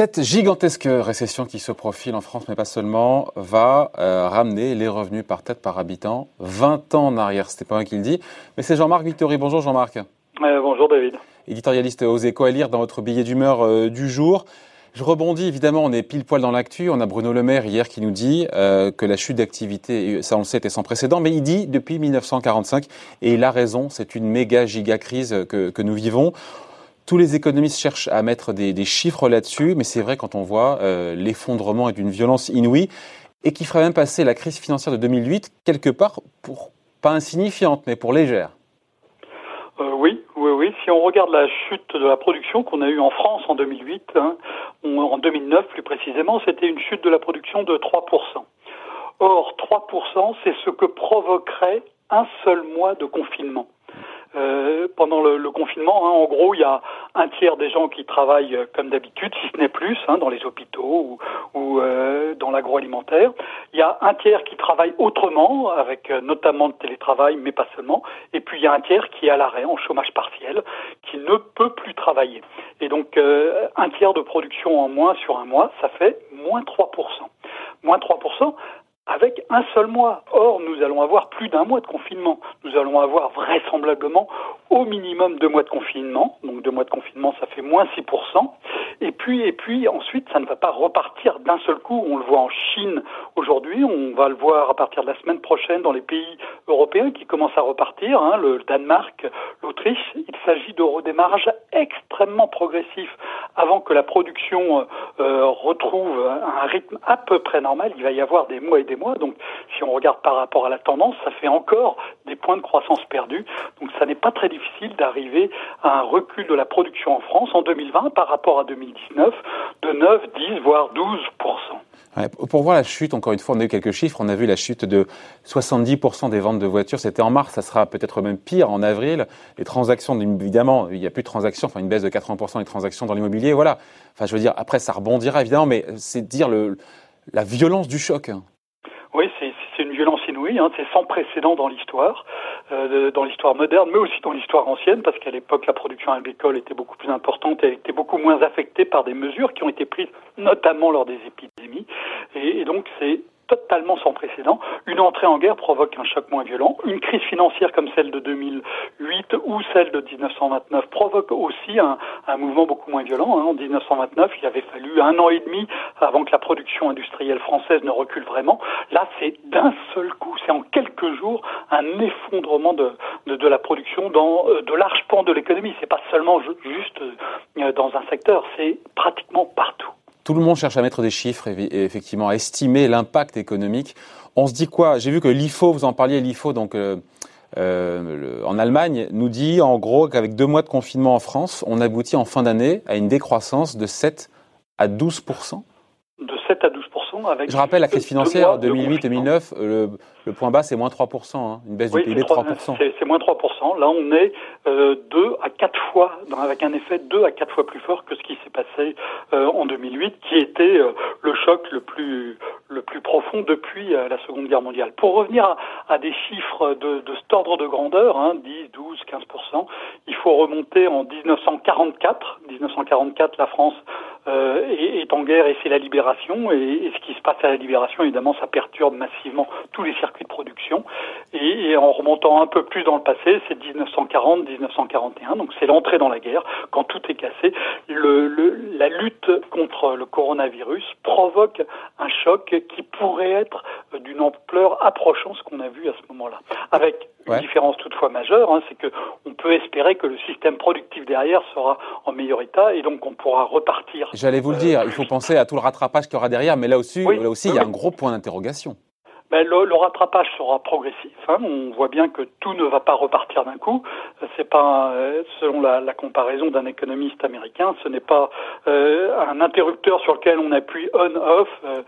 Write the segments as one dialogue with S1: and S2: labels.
S1: Cette gigantesque récession qui se profile en France, mais pas seulement, va euh, ramener les revenus par tête par habitant 20 ans en arrière. C'était pas moi qui le dit, mais c'est Jean-Marc Victory. Bonjour Jean-Marc.
S2: Euh, bonjour David.
S1: Éditorialiste aux échos à lire dans votre billet d'humeur euh, du jour. Je rebondis, évidemment, on est pile poil dans l'actu. On a Bruno Le Maire hier qui nous dit que la chute d'activité, ça on le sait, était sans précédent, mais il dit depuis 1945, et il a raison, c'est une méga giga crise que, que nous vivons. Tous les économistes cherchent à mettre des, chiffres là-dessus, mais c'est vrai quand on voit euh, l'effondrement et d'une violence inouïe, et qui ferait même passer la crise financière de 2008 quelque part pour pas insignifiante, mais pour légère.
S2: Oui, oui, oui. Si on regarde la chute de la production qu'on a eue en France en 2008, hein, en 2009 plus précisément, c'était une chute de la production de 3%. Or, 3%, c'est ce que provoquerait un seul mois de confinement. Euh, pendant le, le confinement. Hein, en gros, il y a un tiers des gens qui travaillent euh, comme d'habitude, si ce n'est plus, hein, dans les hôpitaux ou, ou euh, dans l'agroalimentaire. Il y a un tiers qui travaille autrement, avec euh, notamment le télétravail, mais pas seulement. Et puis il y a un tiers qui est à l'arrêt, en chômage partiel, qui ne peut plus travailler. Et donc un tiers de production en moins sur un mois, ça fait moins 3%. Moins 3%, avec un seul mois. Or, nous allons avoir plus d'un mois de confinement. Nous allons avoir vraisemblablement au minimum deux mois de confinement. Donc deux mois de confinement, ça fait moins 6%. Et puis, et puis ensuite, ça ne va pas repartir d'un seul coup. On le voit en Chine aujourd'hui, on va le voir à partir de la semaine prochaine dans les pays européens qui commencent à repartir, hein, le Danemark, l'Autriche. Il s'agit de redémarrage extrêmement progressif avant que la production euh, retrouve un rythme à peu près normal. Il va y avoir des mois et des mois. Donc, si on regarde par rapport à la tendance, ça fait encore des points de croissance perdus. Donc, ça n'est pas très difficile d'arriver à un recul de la production en France en 2020 par rapport à 2019 de 9, 10, voire 12
S1: pour voir la chute, encore une fois, on a eu quelques chiffres. On a vu la chute de 70% des ventes de voitures. C'était en mars, ça sera peut-être même pire en avril. Les transactions, évidemment, il n'y a plus de transactions, enfin une baisse de 80% des transactions dans l'immobilier. Voilà. Enfin, je veux dire, après, ça rebondira évidemment, mais c'est dire le, la violence du choc. Hein.
S2: Oui, c'est une violence inouïe, hein, c'est sans précédent dans l'histoire, euh, dans l'histoire moderne, mais aussi dans l'histoire ancienne, parce qu'à l'époque la production agricole était beaucoup plus importante, elle était beaucoup moins affectée par des mesures qui ont été prises, notamment lors des épidémies, et donc c'est totalement sans précédent. Une entrée en guerre provoque un choc moins violent. Une crise financière comme celle de 2008 ou celle de 1929 provoque aussi un, mouvement beaucoup moins violent. Hein. En 1929, il avait fallu un an et demi avant que la production industrielle française ne recule vraiment. Là, c'est d'un seul coup, c'est en quelques jours un effondrement de, la production dans euh, de larges pans de l'économie. C'est pas seulement juste euh, dans un secteur, c'est pratiquement partout.
S1: Tout le monde cherche à mettre des chiffres et, effectivement à estimer l'impact économique. On se dit quoi? J'ai vu que l'IFO, vous en parliez, l'IFO, donc euh, euh, en Allemagne, nous dit en gros qu'avec deux mois de confinement en France, on aboutit en fin d'année à une décroissance de 7 à 12%
S2: De 7 à 12% avec
S1: Je rappelle la crise financière 2008-2009, le, point bas c'est moins 3%, hein, une baisse du PIB de 3%.
S2: C'est moins 3%. Là on est euh, 2 à 4 fois, avec un effet 2 à 4 fois plus fort que ce qui s'est passé euh, en 2008, qui était euh, le choc le plus, le plus profond depuis euh, la Seconde Guerre mondiale. Pour revenir à, à des chiffres de, de cet ordre de grandeur, hein, 10, 12, 15%, il faut remonter en 1944. 1944, la France euh, est, en guerre et c'est la libération. Et, ce qui se passe à la libération, évidemment, ça perturbe massivement tous les circuits de production. Et, en remontant un peu plus dans le passé, c'est 1940-1941, donc c'est l'entrée dans la guerre, quand tout est cassé. Le, le, la lutte contre le coronavirus provoque un choc qui pourrait être d'une ampleur approchant ce qu'on a vu à ce moment-là. Avec une différence toutefois majeure, hein, c'est que on peut espérer que le système productif derrière sera en meilleur état et donc on pourra repartir.
S1: J'allais vous le dire, il faut penser à tout le rattrapage qu'il y aura derrière, mais là aussi, là aussi, il y a un gros point d'interrogation.
S2: Ben, le, le, rattrapage sera progressif. Hein. On voit bien que tout ne va pas repartir d'un coup. C'est pas, selon la, la comparaison d'un économiste américain, ce n'est pas euh, un interrupteur sur lequel on appuie on/off. Euh,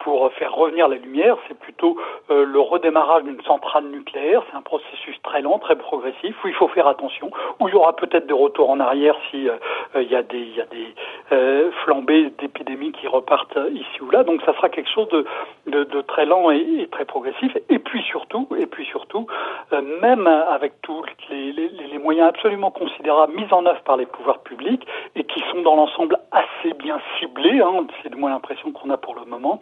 S2: pour faire revenir la lumière, c'est plutôt euh, le redémarrage d'une centrale nucléaire. C'est un processus très lent, très progressif, où il faut faire attention, où il y aura peut-être des retours en arrière si il y a des, il y a des flambées d'épidémies qui repartent ici ou là. Donc ça sera quelque chose de, très lent et, très progressif. Et puis surtout, et puis surtout, même avec tous les, les moyens absolument considérables mis en œuvre par les pouvoirs publics et qui sont dans l'ensemble assez bien ciblés, hein, c'est de moins l'impression qu'on a pour le moment,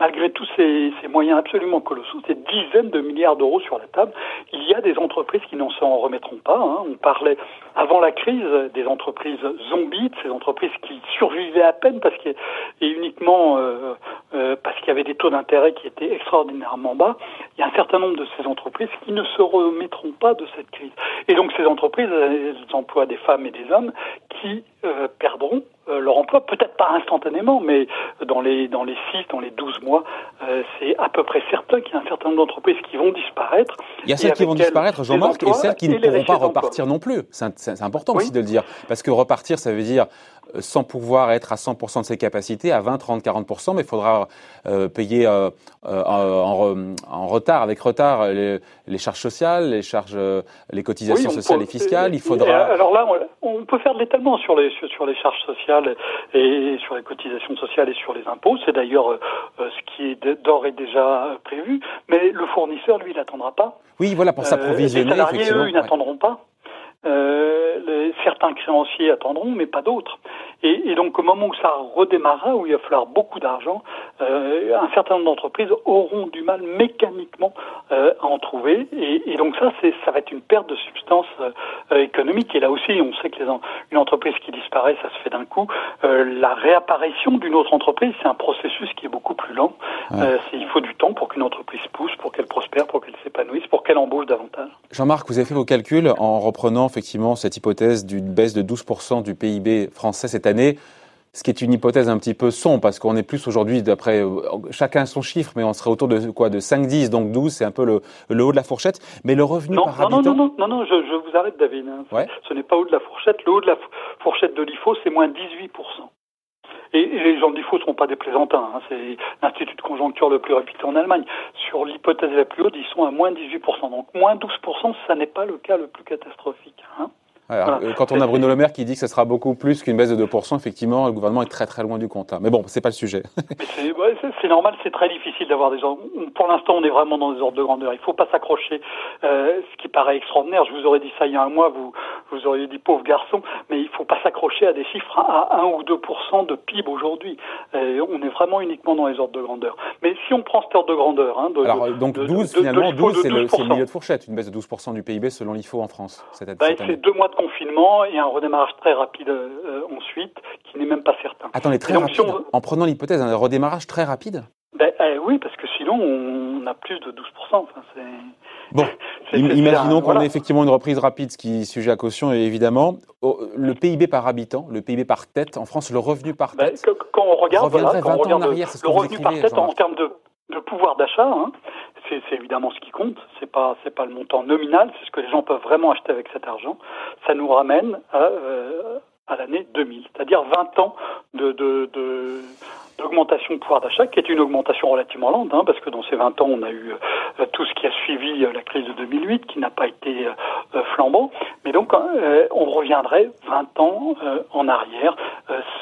S2: malgré tous ces, moyens absolument colossaux, ces dizaines de milliards d'euros sur la table, il y a des entreprises qui n'en s'en remettront pas. Hein. On parlait avant la crise des entreprises zombies, de ces entreprises qui survivaient à peine parce et uniquement euh, euh, parce qu'il y avait des taux d'intérêt qui étaient extraordinairement bas. Il y a un certain nombre de ces entreprises qui ne se remettront pas de cette crise. Et donc ces entreprises, elles emploient des femmes et des hommes qui euh, perdront euh, leur emploi, peut-être pas instantanément, mais dans les dans les 6, dans les 12 mois, euh, c'est à peu près certain qu'il y a un certain nombre d'entreprises qui vont disparaître.
S1: Il y a celles qui vont disparaître, Jean-Marc, et celles qui ne pourront pas repartir non plus. C'est important aussi de le dire, parce que repartir, ça veut dire sans pouvoir être à 100% de ses capacités, à 20, 30, 40%, mais il faudra euh, payer euh, euh, en, retard, avec retard, les, charges sociales, les charges, les cotisations sociales et fiscales. Il faudra.
S2: Alors là, on peut faire de l'étalement sur les sur les charges sociales et sur les cotisations sociales et sur les impôts. C'est d'ailleurs ce qui est d'ores et déjà prévu. Mais le fournisseur, lui, il n'attendra pas.
S1: Oui, voilà, pour s'approvisionner.
S2: les salariés, eux, ils n'attendront pas. Euh, certains créanciers attendront, mais pas d'autres. Et, et, donc au moment où ça redémarrera, où il va falloir beaucoup d'argent, euh, un certain nombre d'entreprises auront du mal mécaniquement euh, à en trouver. Et, et donc ça, ça va être une perte de substance euh, économique. Et là aussi, on sait que les, une entreprise qui disparaît, ça se fait d'un coup. La réapparition d'une autre entreprise, c'est un processus qui est beaucoup plus lent. il faut du temps pour qu'une entreprise pousse, pour qu'elle prospère, pour qu'elle s'épanouisse, pour qu'elle embauche davantage.
S1: Jean-Marc, vous avez fait vos calculs en reprenant effectivement cette hypothèse d'une baisse de 12% du PIB français cette année, ce qui est une hypothèse un petit peu sombre parce qu'on est plus aujourd'hui d'après euh, chacun son chiffre, mais on serait autour de quoi de 5-10, donc 12, c'est un peu le, haut de la fourchette. Mais le revenu par
S2: non,
S1: habitant.
S2: Non, non, non, non, je, je vous arrête, David. Hein. Ce n'est pas haut de la fourchette. Le haut de la fourchette de l'IFO, c'est moins 18%. Et, les gens de l'IFO ne sont pas des plaisantins. Hein. C'est l'institut de conjoncture le plus réputé en Allemagne. Sur l'hypothèse la plus haute, ils sont à moins 18%. Donc moins 12%, ça n'est pas le cas le plus catastrophique. Hein.
S1: Euh, quand on a Bruno Le Maire qui dit que ce sera beaucoup plus qu'une baisse de 2%, effectivement, le gouvernement est très très loin du compte. Hein. Mais bon, c'est pas le sujet.
S2: c'est normal, c'est très difficile d'avoir des gens. Pour l'instant, on est vraiment dans des ordres de grandeur. Il ne faut pas s'accrocher. Euh, ce qui paraît extraordinaire, je vous aurais dit ça il y a un mois, vous vous auriez dit pauvre garçon, mais il ne faut pas s'accrocher à des chiffres à 1 ou 2% de PIB aujourd'hui. on est vraiment uniquement dans les ordres de grandeur. Mais si on prend cet ordre de grandeur, hein, de,
S1: alors donc 12 finalement, 12 c'est le, milieu de fourchette, une baisse de 12% du PIB selon l'IFO en France.
S2: C'est deux mois confinement et un redémarrage très rapide euh, ensuite, qui n'est même pas certain.
S1: Attendez, très rapide. En prenant l'hypothèse d'un redémarrage très rapide
S2: ben, eh oui, parce que sinon on a plus de 12%. Enfin,
S1: bon, imaginons qu'on ait effectivement une reprise rapide, ce qui est sujet à caution évidemment. Le PIB par habitant, le PIB par tête, en France, le revenu par ben, tête.
S2: quand on regarde, voilà, quand on regarde le revenu par tête en termes de, de pouvoir d'achat, hein, c'est évidemment ce qui compte. C'est pas c'est pas le montant nominal, c'est ce que les gens peuvent vraiment acheter avec cet argent. Ça nous ramène à, euh, à l'année 2000, c'est-à-dire 20 ans de, d'augmentation de pouvoir d'achat, qui est une augmentation relativement lente, hein, parce que dans ces 20 ans, on a eu euh, tout ce qui a suivi euh, la crise de 2008, qui n'a pas été flambant. Mais donc, on reviendrait 20 ans en arrière.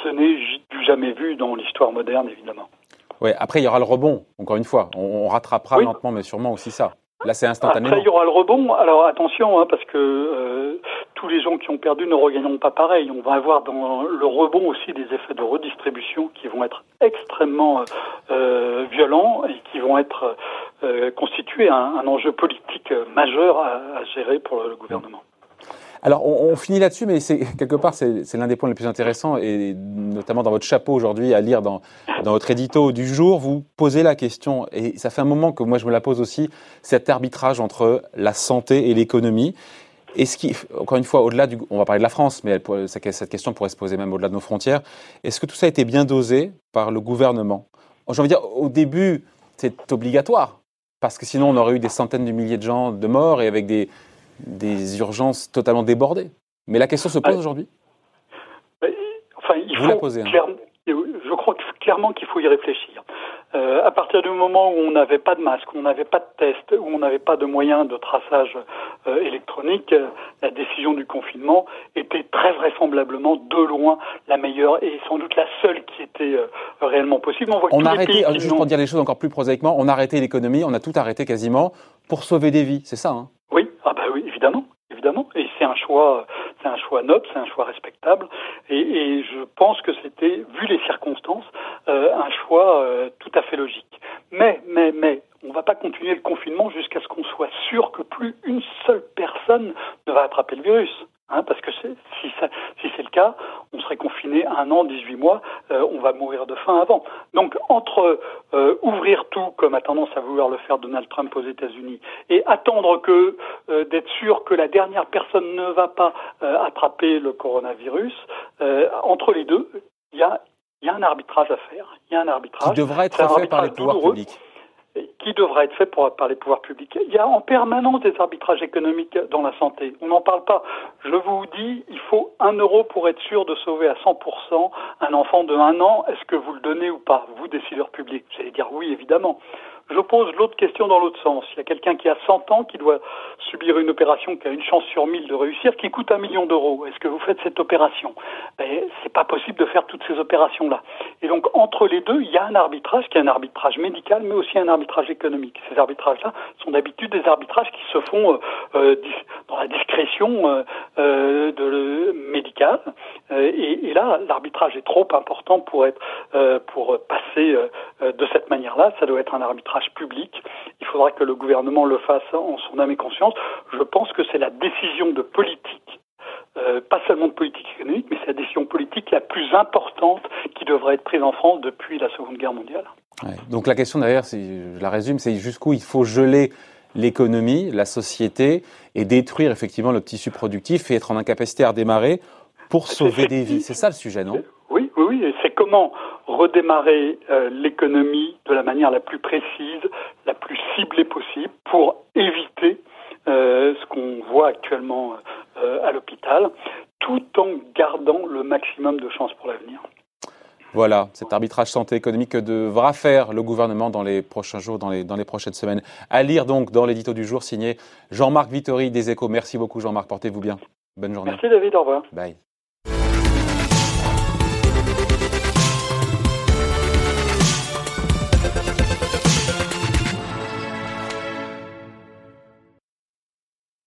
S2: ce n'est jamais vu dans l'histoire moderne, évidemment.
S1: Ouais, après, il y aura le rebond, encore une fois. On, rattrapera lentement, mais sûrement aussi ça. Là, c'est instantanément.
S2: Après, il y aura le rebond. Alors, attention, hein, parce que euh, tous les gens qui ont perdu ne regagneront pas pareil. On va avoir dans le rebond aussi des effets de redistribution qui vont être extrêmement euh, violents et qui vont être euh, constituer un, un, enjeu politique majeur à, à gérer pour le gouvernement.
S1: Alors, on, finit là-dessus, mais c'est quelque part, c'est l'un des points les plus intéressants, et notamment dans votre chapeau aujourd'hui, à lire dans, dans votre édito du jour, vous posez la question, et ça fait un moment que moi je me la pose aussi, cet arbitrage entre la santé et l'économie. Est-ce qui, encore une fois, au-delà du, on va parler de la France, mais cette question pourrait se poser même au-delà de nos frontières. Est-ce que tout ça a été bien dosé par le gouvernement? J'ai envie de dire, au début, c'est obligatoire, parce que sinon on aurait eu des centaines de milliers de gens de morts et avec des, des urgences totalement débordées. Mais la question se pose aujourd'hui
S2: Enfin, il faut hein. je crois clairement qu'il faut y réfléchir. Euh, à partir du moment où on n'avait pas de masque, où on n'avait pas de test, où on n'avait pas de moyens de traçage euh, électronique, euh, la décision du confinement était très vraisemblablement de loin la meilleure et sans doute la seule qui était réellement possible.
S1: On, voit on a arrêté, juste pour dire les choses encore plus prosaïquement, on a arrêté l'économie, on a tout arrêté quasiment pour sauver des vies, c'est ça hein
S2: Oui, ah bah oui, évidemment, évidemment. Et c'est un choix, c'est un choix noble, c'est un choix respectable. Et, je pense que c'était, vu les circonstances, euh, un choix euh, tout à fait logique. Mais, mais, mais, on ne va pas continuer le confinement jusqu'à ce qu'on soit sûr que plus une seule personne ne va attraper le virus. Hein, parce que si, le cas, on serait confiné un an, 18 mois, euh, on va mourir de faim avant. Donc entre euh, ouvrir tout, comme a tendance à vouloir le faire Donald Trump aux États-Unis, et attendre que euh, d'être sûr que la dernière personne ne va pas attraper le coronavirus, entre les deux, il y a, y a un arbitrage à faire. Il y a un arbitrage.
S1: Qui devrait être fait par les pouvoirs publics
S2: qui devrait être fait par les pouvoirs publics. Il y a en permanence des arbitrages économiques dans la santé. On n'en parle pas. Je vous dis, il faut un euro pour être sûr de sauver à 100% un enfant de un an. Est-ce que vous le donnez ou pas, vous, décideurs publics J'allais dire oui, évidemment. Je pose l'autre question dans l'autre sens. Il y a quelqu'un qui a 100 ans, qui doit subir une opération qui a une chance sur 1000 de réussir, qui coûte un million d'euros. Est-ce que vous faites cette opération? Ben, C'est pas possible de faire toutes ces opérations-là. Et donc, entre les deux, il y a un arbitrage qui est un arbitrage médical, mais aussi un arbitrage économique. Ces arbitrages-là sont d'habitude des arbitrages qui se font euh, euh dans la discrétion euh, euh de, médicale. Euh, et, là, l'arbitrage est trop important pour être pour passer de cette manière-là. Ça doit être un arbitrage public. Il faudra que le gouvernement le fasse en son âme et conscience. Je pense que c'est la décision de politique euh, pas seulement de politique économique, mais c'est la décision politique la plus importante qui devrait être prise en France depuis la Seconde Guerre mondiale.
S1: Donc la question d'ailleurs, je la résume, c'est jusqu'où il faut geler l'économie, la société, et détruire effectivement le tissu productif et être en incapacité à redémarrer pour sauver des vies. C'est ça le sujet, non?
S2: Oui, oui, oui. C'est comment redémarrer euh, l'économie de la manière la plus précise, la plus ciblée possible pour éviter euh, ce qu'on voit actuellement euh, à l'hôpital, tout en gardant le maximum de chances pour l'avenir.
S1: Voilà, cet arbitrage santé économique que devra faire le gouvernement dans les prochains jours, dans les, dans les prochaines semaines. À lire donc dans l'édito du jour signé Jean-Marc Vittori des Échos. Merci beaucoup Jean-Marc, portez-vous bien. Bonne journée.
S2: Merci David, au revoir.
S1: Bye.